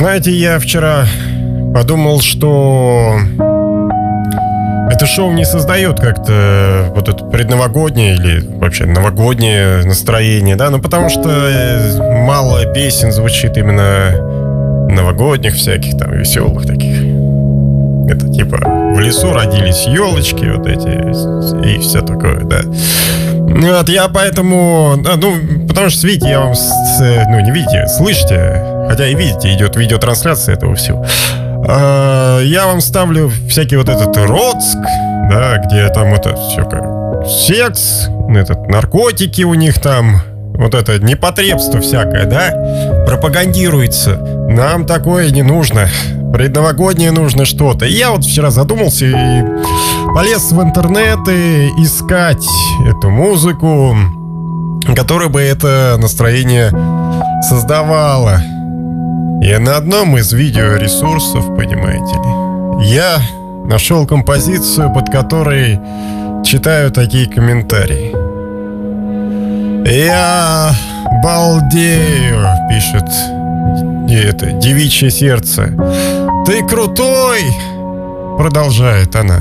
Знаете, я вчера подумал, что это шоу не создает как-то вот это предновогоднее или вообще новогоднее настроение, да, ну потому что э, мало песен звучит именно новогодних всяких там веселых таких. Это типа в лесу родились елочки вот эти и все такое, да. Вот, я поэтому, ну, потому что, видите, я вам, ну, не видите, слышите, хотя и видите, идет видеотрансляция этого всего. А, я вам ставлю всякий вот этот Роцк, да, где там это все как секс, этот, наркотики у них там, вот это непотребство всякое, да, пропагандируется. Нам такое не нужно. Предновогоднее нужно что-то. Я вот вчера задумался и полез в интернет и искать эту музыку, которая бы это настроение создавала. И на одном из видеоресурсов, понимаете ли, я нашел композицию, под которой читаю такие комментарии. Я балдею, пишет это девичье сердце. Ты крутой, продолжает она.